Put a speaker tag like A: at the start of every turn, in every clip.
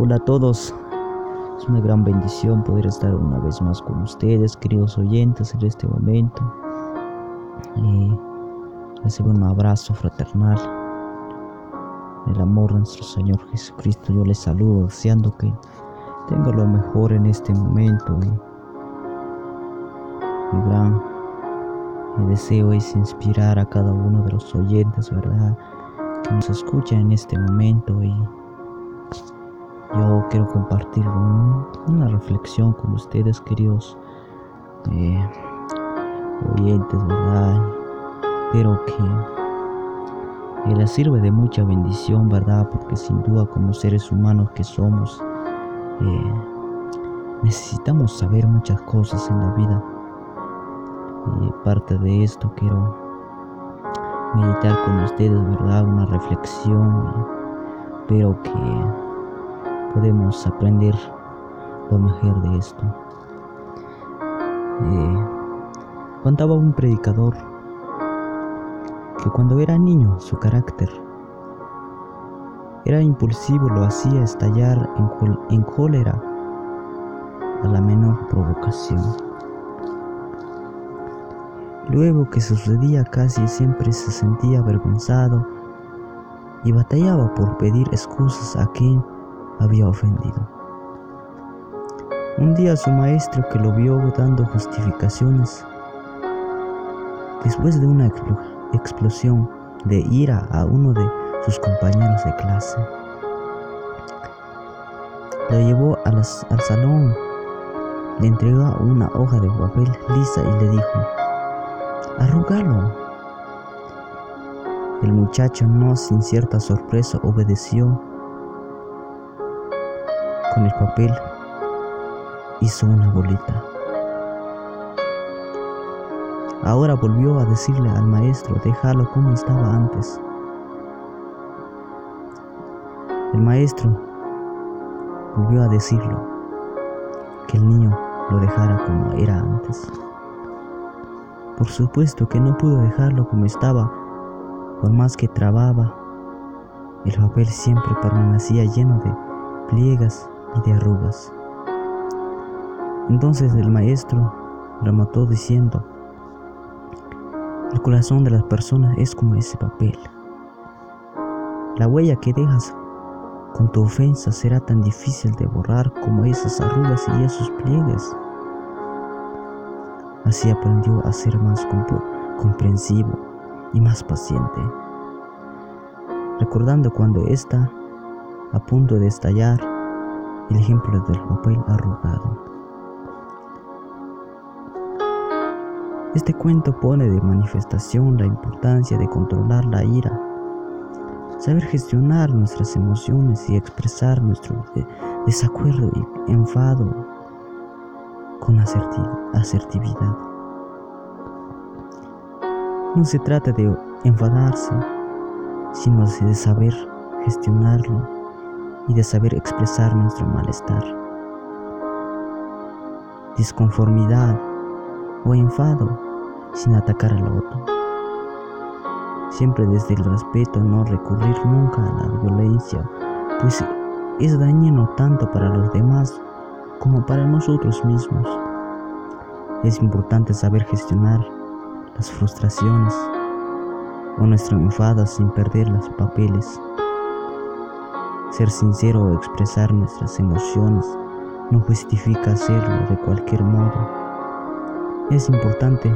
A: Hola a todos. Es una gran bendición poder estar una vez más con ustedes, queridos oyentes, en este momento. Y recibo un abrazo fraternal. El amor de nuestro Señor Jesucristo. Yo les saludo deseando que tenga lo mejor en este momento. Y mi gran deseo es inspirar a cada uno de los oyentes, ¿verdad? Que nos escucha en este momento y yo quiero compartir una reflexión con ustedes, queridos eh, oyentes, ¿verdad? Espero que, les sirva de mucha bendición, ¿verdad? Porque sin duda como seres humanos que somos, eh, necesitamos saber muchas cosas en la vida. Y parte de esto quiero meditar con ustedes, ¿verdad? Una reflexión. Espero que podemos aprender lo mejor de esto. Eh, contaba un predicador que cuando era niño su carácter era impulsivo, lo hacía estallar en, en cólera a la menor provocación. Luego que sucedía casi siempre se sentía avergonzado y batallaba por pedir excusas a quien había ofendido. Un día su maestro que lo vio dando justificaciones, después de una explosión de ira a uno de sus compañeros de clase, lo llevó al salón, le entregó una hoja de papel lisa y le dijo, arrugalo. El muchacho no sin cierta sorpresa obedeció el papel hizo una bolita. Ahora volvió a decirle al maestro, déjalo como estaba antes. El maestro volvió a decirlo, que el niño lo dejara como era antes. Por supuesto que no pudo dejarlo como estaba, por más que trababa, el papel siempre permanecía lleno de pliegas y de arrugas. Entonces el maestro remató diciendo, el corazón de las personas es como ese papel. La huella que dejas con tu ofensa será tan difícil de borrar como esas arrugas y esos pliegues. Así aprendió a ser más comprensivo y más paciente, recordando cuando está a punto de estallar el ejemplo del papel arrugado. Este cuento pone de manifestación la importancia de controlar la ira, saber gestionar nuestras emociones y expresar nuestro desacuerdo y enfado con asertividad. No se trata de enfadarse, sino de saber gestionarlo y de saber expresar nuestro malestar, disconformidad o enfado sin atacar al otro. Siempre desde el respeto, no recurrir nunca a la violencia, pues es dañino tanto para los demás como para nosotros mismos. Es importante saber gestionar las frustraciones o nuestro enfado sin perder los papeles. Ser sincero o expresar nuestras emociones no justifica hacerlo de cualquier modo. Es importante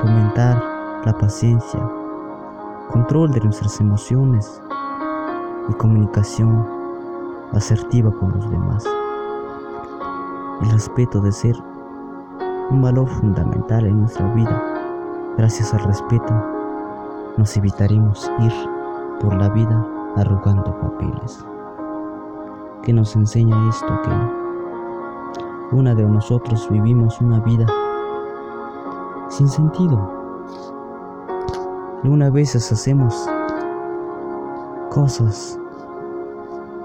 A: fomentar la paciencia, control de nuestras emociones y comunicación asertiva con los demás. El respeto de ser un valor fundamental en nuestra vida. Gracias al respeto nos evitaremos ir por la vida arrugando papeles. Que nos enseña esto que una de nosotros vivimos una vida sin sentido. Una veces hacemos cosas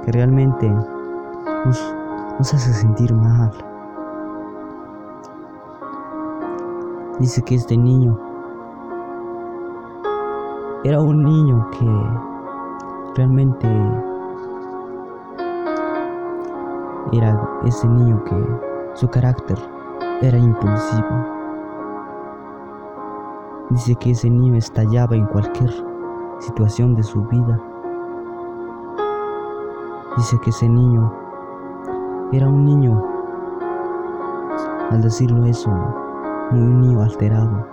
A: que realmente nos, nos hace sentir mal. Dice que este niño era un niño que realmente era ese niño que su carácter era impulsivo. Dice que ese niño estallaba en cualquier situación de su vida. Dice que ese niño era un niño, al decirlo eso, muy un niño alterado.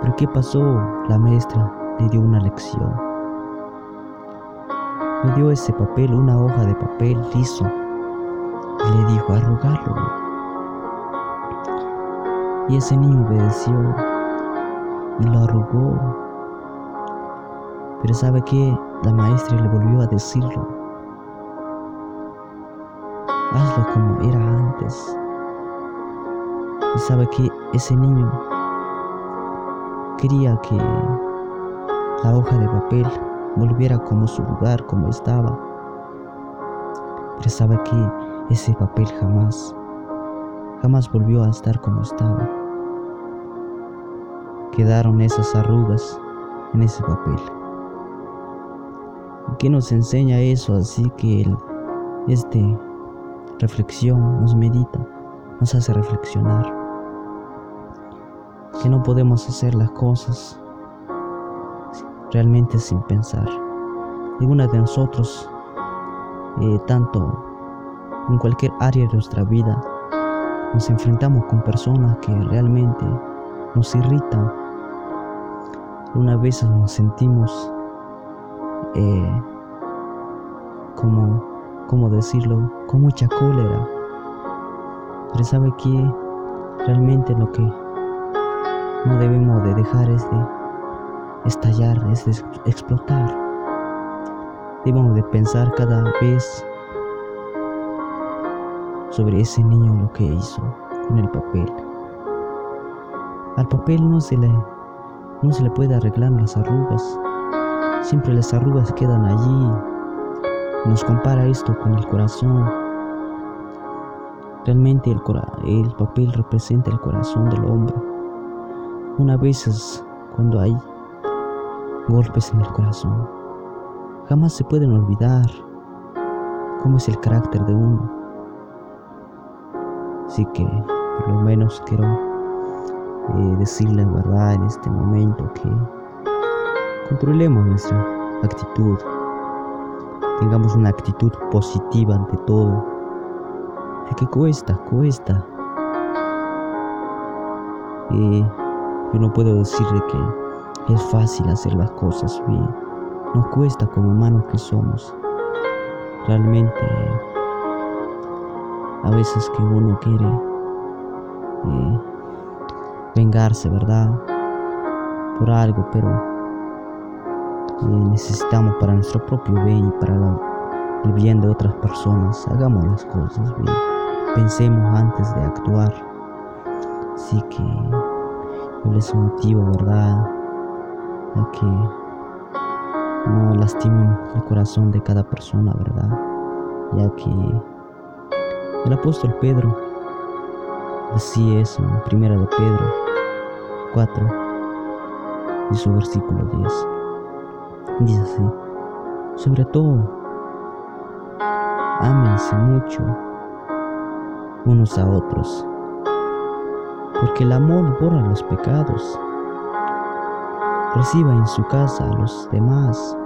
A: Pero ¿qué pasó? La maestra le dio una lección. Le dio ese papel, una hoja de papel liso, y le dijo arrugarlo. Y ese niño obedeció y lo arrugó. Pero sabe que la maestra le volvió a decirlo. Hazlo como era antes. Y sabe que ese niño quería que la hoja de papel volviera como su lugar, como estaba. Pero sabe que ese papel jamás, jamás volvió a estar como estaba. Quedaron esas arrugas en ese papel. ¿Y qué nos enseña eso? Así que el, este reflexión nos medita, nos hace reflexionar. Que no podemos hacer las cosas realmente sin pensar. Ninguna de nosotros, eh, tanto en cualquier área de nuestra vida, nos enfrentamos con personas que realmente nos irritan. Una vez nos sentimos eh, como, como decirlo, con mucha cólera. Pero sabe que realmente lo que no debemos de dejar es de estallar, es explotar. Debemos de pensar cada vez sobre ese niño lo que hizo con el papel. Al papel no se le, no se le puede arreglar las arrugas. Siempre las arrugas quedan allí. Nos compara esto con el corazón. Realmente el, el papel representa el corazón del hombre. Una vez cuando hay golpes en el corazón, jamás se pueden olvidar cómo es el carácter de uno. Así que por lo menos quiero eh, decirle la verdad en este momento que controlemos nuestra actitud, tengamos una actitud positiva ante todo, de que cuesta, cuesta. Y yo no puedo decirle que es fácil hacer las cosas bien, no cuesta como humanos que somos. Realmente a veces que uno quiere eh, vengarse, ¿verdad? Por algo, pero eh, necesitamos para nuestro propio bien y para el bien de otras personas. Hagamos las cosas bien. Pensemos antes de actuar. Así que yo les motivo, ¿verdad? A que no lastimen el corazón de cada persona, ¿verdad? Ya que el apóstol Pedro decía eso en primera de Pedro 4 y su versículo 10. Dice así, sobre todo, ámense mucho unos a otros, porque el amor borra los pecados. Reciba en su casa a los demás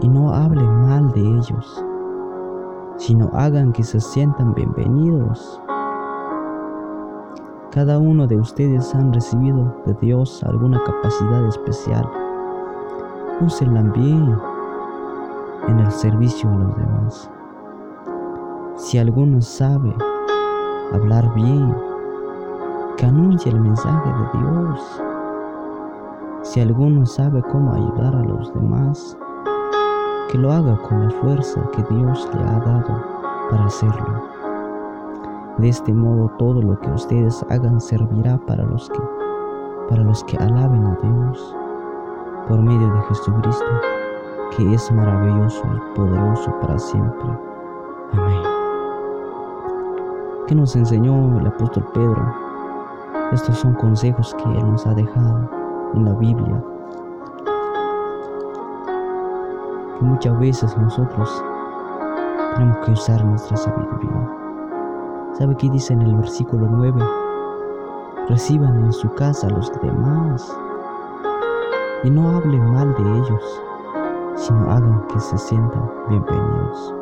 A: y no hable mal de ellos sino hagan que se sientan bienvenidos. Cada uno de ustedes han recibido de Dios alguna capacidad especial. Úsenla bien en el servicio a los demás. Si alguno sabe hablar bien, que anuncie el mensaje de Dios. Si alguno sabe cómo ayudar a los demás, que lo haga con la fuerza que Dios le ha dado para hacerlo. De este modo todo lo que ustedes hagan servirá para los que para los que alaben a Dios por medio de Jesucristo, que es maravilloso y poderoso para siempre. Amén. ¿Qué nos enseñó el apóstol Pedro? Estos son consejos que Él nos ha dejado en la Biblia que muchas veces nosotros Tenemos que usar nuestra sabiduría. ¿Sabe qué dice en el versículo 9? Reciban en su casa a los demás y no hablen mal de ellos, sino hagan que se sientan bienvenidos.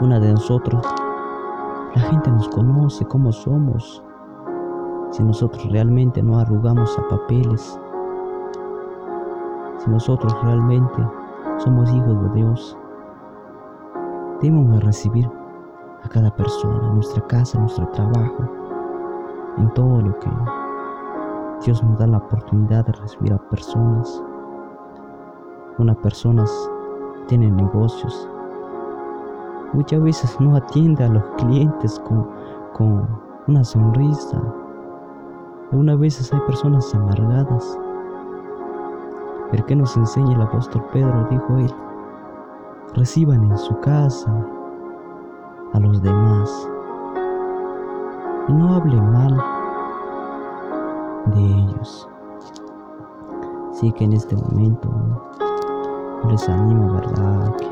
A: Una de nosotros, la gente nos conoce como somos. Si nosotros realmente no arrugamos a papeles, si nosotros realmente somos hijos de Dios, debemos recibir a cada persona, en nuestra casa, nuestro trabajo, en todo lo que Dios nos da la oportunidad de recibir a personas. Una personas tiene negocios. Muchas veces no atiende a los clientes con, con una sonrisa. Algunas veces hay personas amargadas. Pero que nos enseña el apóstol Pedro, dijo él, reciban en su casa a los demás y no hable mal de ellos. Así que en este momento les animo, ¿verdad? Que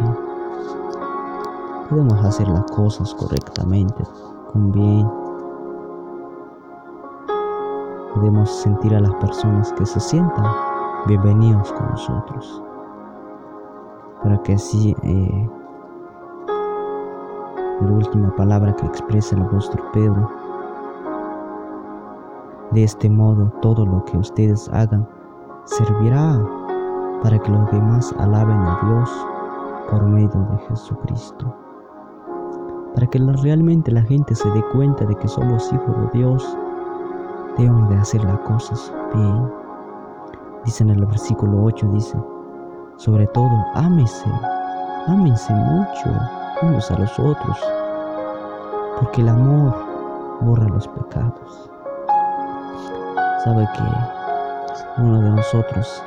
A: podemos hacer las cosas correctamente, con bien. Podemos sentir a las personas que se sientan bienvenidos con nosotros. Para que así eh, la última palabra que expresa el apóstol Pedro de este modo, todo lo que ustedes hagan servirá para que los demás alaben a Dios por medio de Jesucristo. Para que realmente la gente se dé cuenta de que somos hijos de Dios, debemos de hacer las cosas bien. Dice en el versículo 8, dice, sobre todo, ámese, ámense mucho unos a los otros, porque el amor borra los pecados sabe que uno de nosotros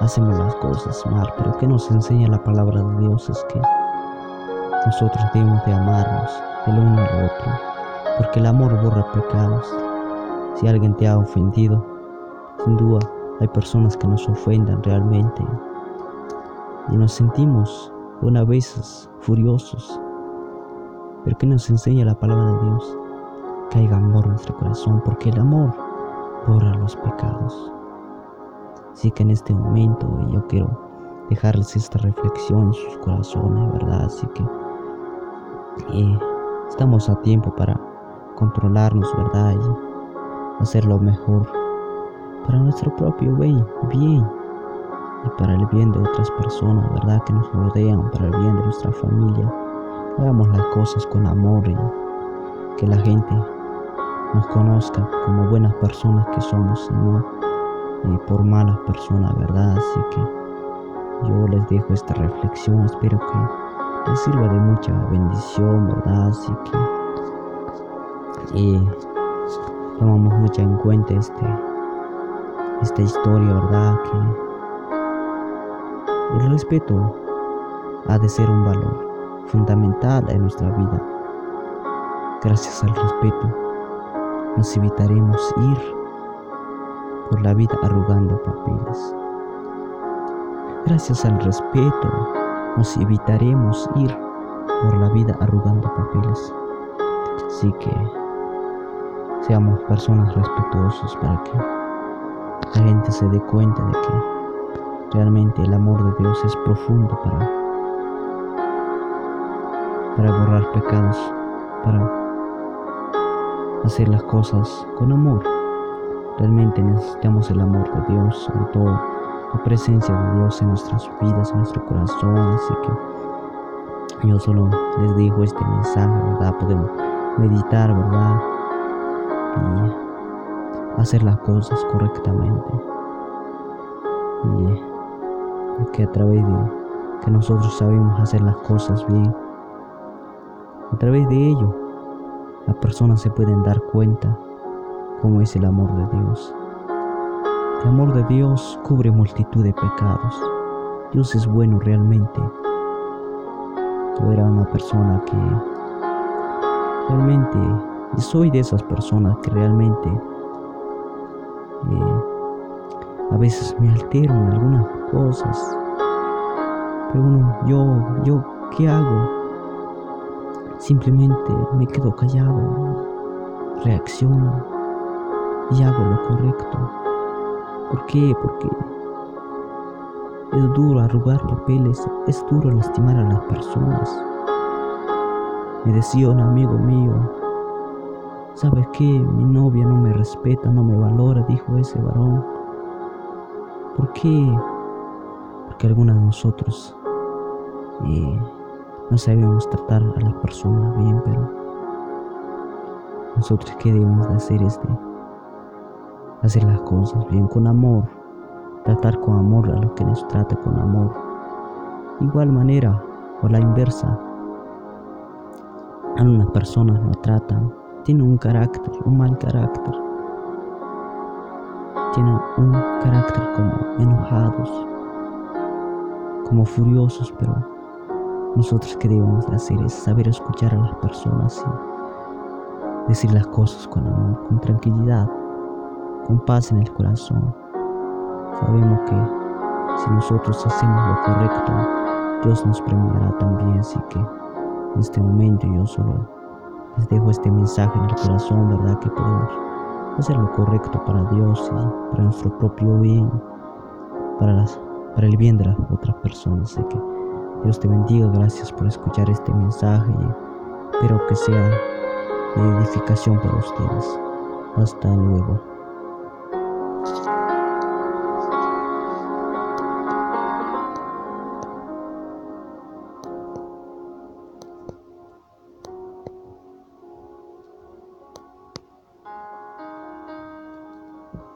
A: hacemos las cosas mal, pero que nos enseña la palabra de Dios es que nosotros debemos de amarnos el uno al otro, porque el amor borra pecados. Si alguien te ha ofendido, sin duda hay personas que nos ofendan realmente y nos sentimos una veces furiosos, pero que nos enseña la palabra de Dios que haya amor en nuestro corazón, porque el amor borra los pecados. Así que en este momento yo quiero dejarles esta reflexión en sus corazones, ¿verdad? Así que eh, estamos a tiempo para controlarnos, ¿verdad? Hacer lo mejor para nuestro propio bien, bien y para el bien de otras personas, ¿verdad? Que nos rodean, para el bien de nuestra familia. Hagamos las cosas con amor y que la gente nos conozca como buenas personas que somos y no por malas personas, ¿verdad? Así que yo les dejo esta reflexión, espero que les sirva de mucha bendición, ¿verdad? Así que eh, tomamos mucho en cuenta este, esta historia, ¿verdad? Que el respeto ha de ser un valor fundamental en nuestra vida. Gracias al respeto nos evitaremos ir por la vida arrugando papeles. Gracias al respeto, nos evitaremos ir por la vida arrugando papeles. Así que seamos personas respetuosas para que la gente se dé cuenta de que realmente el amor de Dios es profundo para, para borrar pecados, para hacer las cosas con amor. Realmente necesitamos el amor de Dios, sobre todo la presencia de Dios en nuestras vidas, en nuestro corazón. Así que yo solo les digo este mensaje, ¿verdad? Podemos meditar, ¿verdad? Y hacer las cosas correctamente. Y que a través de que nosotros sabemos hacer las cosas bien, a través de ello las personas se pueden dar cuenta cómo es el amor de Dios. El amor de Dios cubre multitud de pecados. Dios es bueno realmente. Yo era una persona que realmente, y soy de esas personas que realmente eh, a veces me altero en algunas cosas, Pero uno, yo, yo, ¿qué hago? Simplemente me quedo callado, reacciono y hago lo correcto. ¿Por qué? Porque es duro arrugar papeles, es duro lastimar a las personas. Me decía un amigo mío, ¿sabes qué? Mi novia no me respeta, no me valora, dijo ese varón. ¿Por qué? Porque algunos de nosotros eh, no sabemos tratar a las personas bien, pero nosotros qué debemos de hacer es de hacer las cosas bien, con amor, tratar con amor a los que nos trata con amor. igual manera, o la inversa, algunas personas no tratan, tienen un carácter, un mal carácter, tienen un carácter como enojados, como furiosos, pero nosotros que debemos hacer es saber escuchar a las personas y decir las cosas con amor, con tranquilidad, con paz en el corazón. Sabemos que si nosotros hacemos lo correcto, Dios nos premiará también, así que en este momento yo solo les dejo este mensaje en el corazón, ¿verdad? Que podemos hacer lo correcto para Dios y para nuestro propio bien, para, las, para el bien de las otras personas. Así que Dios te bendiga, gracias por escuchar este mensaje y espero que sea de edificación para ustedes. Hasta luego.